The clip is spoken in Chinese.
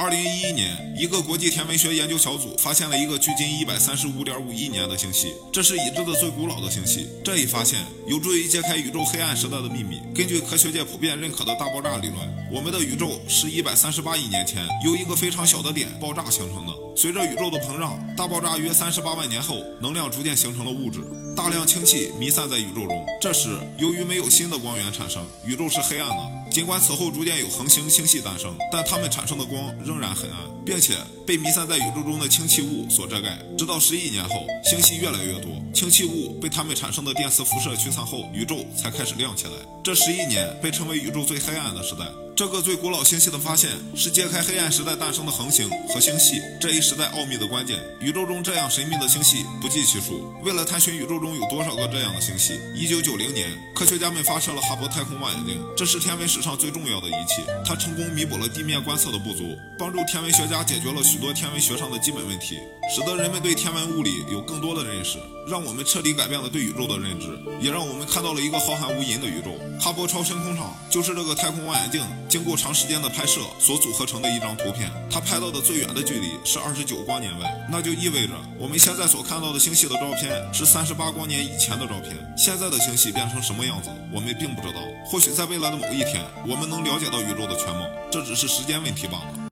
二零一一年，一个国际天文学研究小组发现了一个距今一百三十五点五亿年的星系，这是已知的最古老的星系。这一发现有助于揭开宇宙黑暗时代的秘密。根据科学界普遍认可的大爆炸理论，我们的宇宙是一百三十八亿年前由一个非常小的点爆炸形成的。随着宇宙的膨胀，大爆炸约三十八万年后，能量逐渐形成了物质，大量氢气弥散在宇宙中。这时，由于没有新的光源产生，宇宙是黑暗的。尽管此后逐渐有恒星星系诞生，但它们产生的光仍然很暗，并且被弥散在宇宙中的氢气雾所遮盖。直到十亿年后，星系越来越多，氢气雾被它们产生的电磁辐射驱散后，宇宙才开始亮起来。这十亿年被称为宇宙最黑暗的时代。这个最古老星系的发现是揭开黑暗时代诞生的恒星和星系这一时代奥秘的关键。宇宙中这样神秘的星系不计其数。为了探寻宇宙中有多少个这样的星系，一九九零年，科学家们发射了哈勃太空望远镜，这是天文史上最重要的仪器。它成功弥补了地面观测的不足，帮助天文学家解决了许多天文学上的基本问题，使得人们对天文物理有更多的认识，让我们彻底改变了对宇宙的认知，也让我们看到了一个浩瀚无垠的宇宙。哈勃超深空场就是这个太空望远镜。经过长时间的拍摄所组合成的一张图片，它拍到的最远的距离是二十九光年外，那就意味着我们现在所看到的星系的照片是三十八光年以前的照片。现在的星系变成什么样子，我们并不知道。或许在未来的某一天，我们能了解到宇宙的全貌，这只是时间问题罢了。